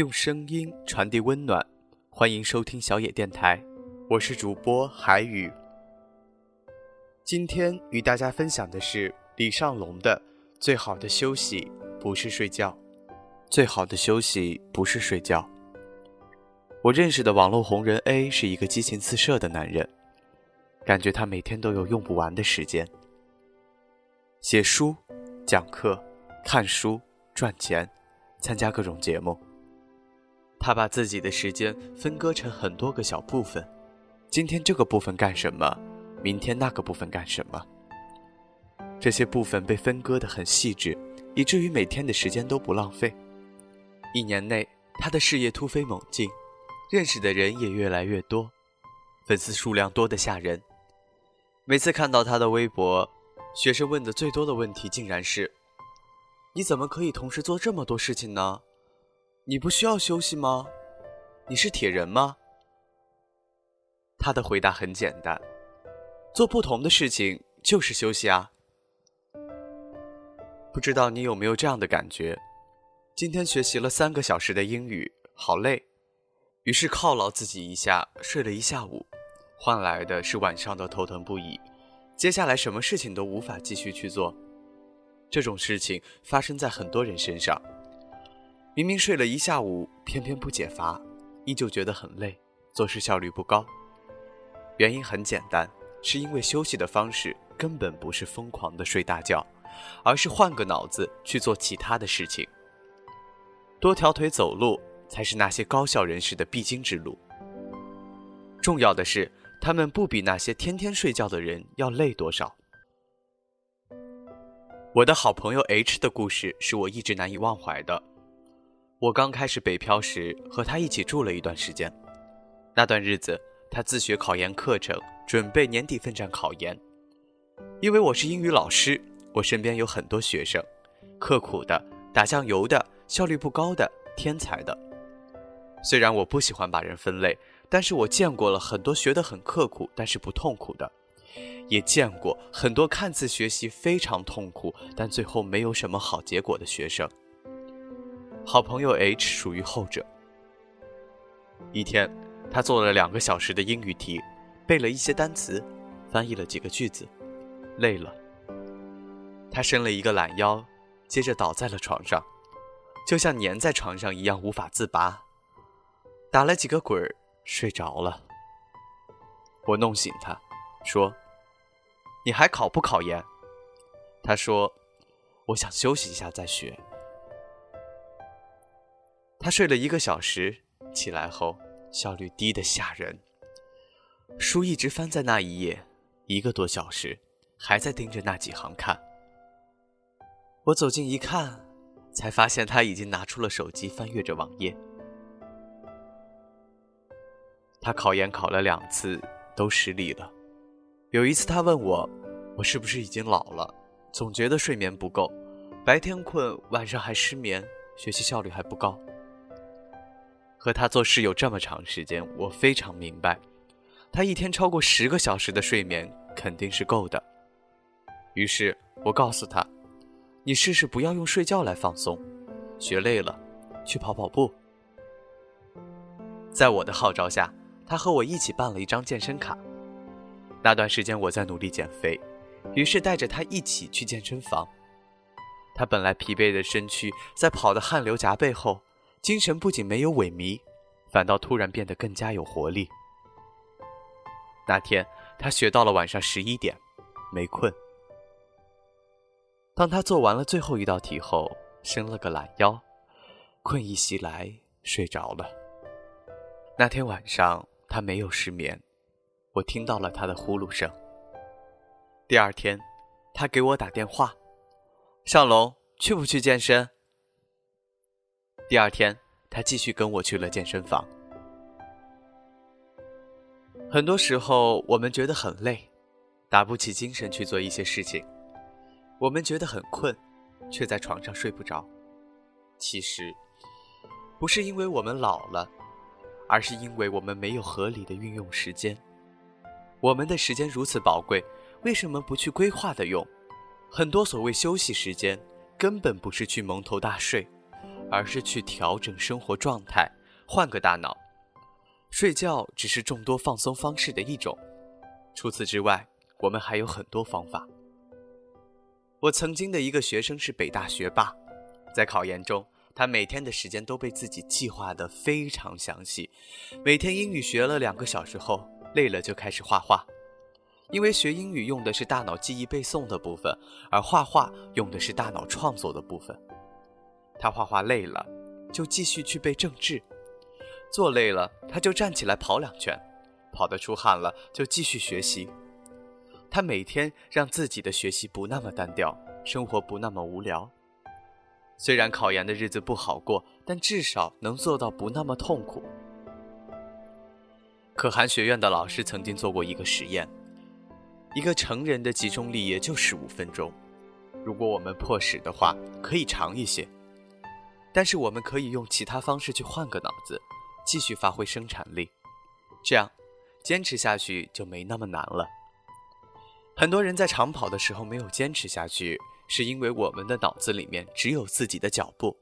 用声音传递温暖，欢迎收听小野电台，我是主播海宇。今天与大家分享的是李尚龙的《最好的休息不是睡觉》，最好的休息不是睡觉。我认识的网络红人 A 是一个激情四射的男人，感觉他每天都有用不完的时间，写书、讲课、看书、赚钱，参加各种节目。他把自己的时间分割成很多个小部分，今天这个部分干什么，明天那个部分干什么。这些部分被分割得很细致，以至于每天的时间都不浪费。一年内，他的事业突飞猛进，认识的人也越来越多，粉丝数量多得吓人。每次看到他的微博，学生问的最多的问题竟然是：“你怎么可以同时做这么多事情呢？”你不需要休息吗？你是铁人吗？他的回答很简单：做不同的事情就是休息啊。不知道你有没有这样的感觉？今天学习了三个小时的英语，好累，于是犒劳自己一下，睡了一下午，换来的是晚上的头疼不已。接下来什么事情都无法继续去做。这种事情发生在很多人身上。明明睡了一下午，偏偏不解乏，依旧觉得很累，做事效率不高。原因很简单，是因为休息的方式根本不是疯狂的睡大觉，而是换个脑子去做其他的事情。多条腿走路才是那些高效人士的必经之路。重要的是，他们不比那些天天睡觉的人要累多少。我的好朋友 H 的故事是我一直难以忘怀的。我刚开始北漂时，和他一起住了一段时间。那段日子，他自学考研课程，准备年底奋战考研。因为我是英语老师，我身边有很多学生，刻苦的、打酱油的、效率不高的、天才的。虽然我不喜欢把人分类，但是我见过了很多学得很刻苦但是不痛苦的，也见过很多看似学习非常痛苦，但最后没有什么好结果的学生。好朋友 H 属于后者。一天，他做了两个小时的英语题，背了一些单词，翻译了几个句子，累了。他伸了一个懒腰，接着倒在了床上，就像粘在床上一样无法自拔，打了几个滚儿，睡着了。我弄醒他，说：“你还考不考研？”他说：“我想休息一下再学。”他睡了一个小时，起来后效率低得吓人。书一直翻在那一页，一个多小时，还在盯着那几行看。我走近一看，才发现他已经拿出了手机翻阅着网页。他考研考了两次，都失利了。有一次他问我，我是不是已经老了，总觉得睡眠不够，白天困，晚上还失眠，学习效率还不高。和他做事有这么长时间，我非常明白，他一天超过十个小时的睡眠肯定是够的。于是我告诉他：“你试试不要用睡觉来放松，学累了去跑跑步。”在我的号召下，他和我一起办了一张健身卡。那段时间我在努力减肥，于是带着他一起去健身房。他本来疲惫的身躯在跑得汗流浃背后。精神不仅没有萎靡，反倒突然变得更加有活力。那天，他学到了晚上十一点，没困。当他做完了最后一道题后，伸了个懒腰，困意袭来，睡着了。那天晚上，他没有失眠，我听到了他的呼噜声。第二天，他给我打电话：“尚龙，去不去健身？”第二天，他继续跟我去了健身房。很多时候，我们觉得很累，打不起精神去做一些事情；我们觉得很困，却在床上睡不着。其实，不是因为我们老了，而是因为我们没有合理的运用时间。我们的时间如此宝贵，为什么不去规划的用？很多所谓休息时间，根本不是去蒙头大睡。而是去调整生活状态，换个大脑。睡觉只是众多放松方式的一种，除此之外，我们还有很多方法。我曾经的一个学生是北大学霸，在考研中，他每天的时间都被自己计划得非常详细。每天英语学了两个小时后，累了就开始画画，因为学英语用的是大脑记忆背诵的部分，而画画用的是大脑创作的部分。他画画累了，就继续去背政治。坐累了，他就站起来跑两圈，跑得出汗了，就继续学习。他每天让自己的学习不那么单调，生活不那么无聊。虽然考研的日子不好过，但至少能做到不那么痛苦。可汗学院的老师曾经做过一个实验：一个成人的集中力也就十五分钟，如果我们迫使的话，可以长一些。但是我们可以用其他方式去换个脑子。继续发挥生产力，这样坚持下去就没那么难了。很多人在长跑的时候没有坚持下去，是因为我们的脑子里面只有自己的脚步，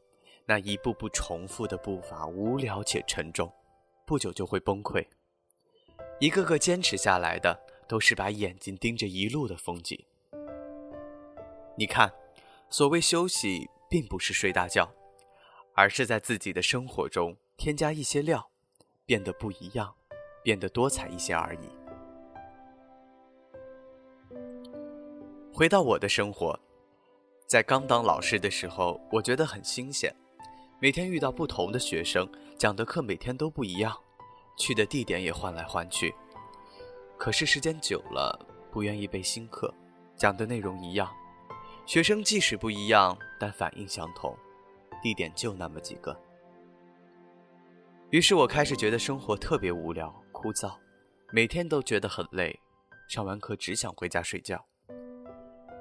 那一步步重复的步伐无聊且沉重，不久就会崩溃。一个个坚持下来的，都是把眼睛盯着一路的风景。你看，所谓休息，并不是睡大觉，而是在自己的生活中。添加一些料，变得不一样，变得多彩一些而已。回到我的生活，在刚当老师的时候，我觉得很新鲜，每天遇到不同的学生，讲的课每天都不一样，去的地点也换来换去。可是时间久了，不愿意背新课，讲的内容一样，学生即使不一样，但反应相同，地点就那么几个。于是我开始觉得生活特别无聊、枯燥，每天都觉得很累，上完课只想回家睡觉。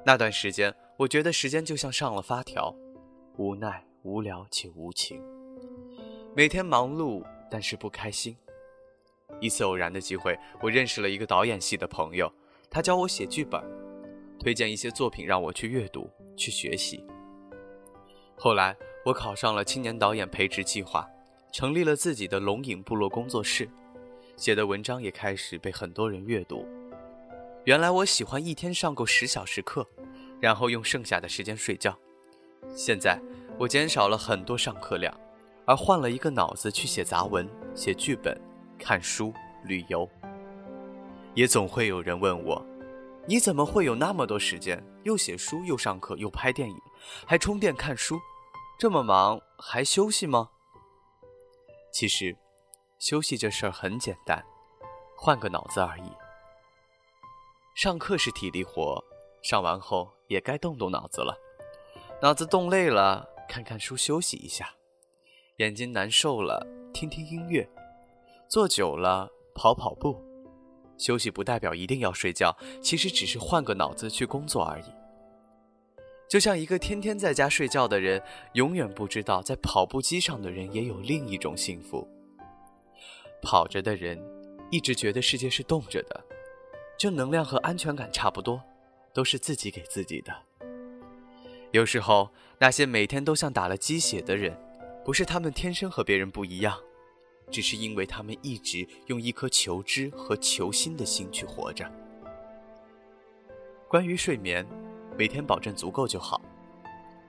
那段时间，我觉得时间就像上了发条，无奈、无聊且无情。每天忙碌，但是不开心。一次偶然的机会，我认识了一个导演系的朋友，他教我写剧本，推荐一些作品让我去阅读、去学习。后来，我考上了青年导演培植计划。成立了自己的龙影部落工作室，写的文章也开始被很多人阅读。原来我喜欢一天上够十小时课，然后用剩下的时间睡觉。现在我减少了很多上课量，而换了一个脑子去写杂文、写剧本、看书、旅游。也总会有人问我：“你怎么会有那么多时间？又写书，又上课，又拍电影，还充电看书，这么忙还休息吗？”其实，休息这事儿很简单，换个脑子而已。上课是体力活，上完后也该动动脑子了。脑子动累了，看看书休息一下；眼睛难受了，听听音乐；坐久了，跑跑步。休息不代表一定要睡觉，其实只是换个脑子去工作而已。就像一个天天在家睡觉的人，永远不知道在跑步机上的人也有另一种幸福。跑着的人，一直觉得世界是动着的，正能量和安全感差不多，都是自己给自己的。有时候，那些每天都像打了鸡血的人，不是他们天生和别人不一样，只是因为他们一直用一颗求知和求新的心去活着。关于睡眠。每天保证足够就好。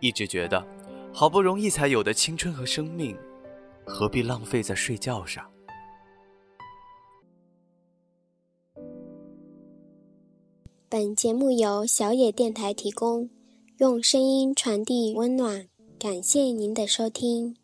一直觉得，好不容易才有的青春和生命，何必浪费在睡觉上？本节目由小野电台提供，用声音传递温暖。感谢您的收听。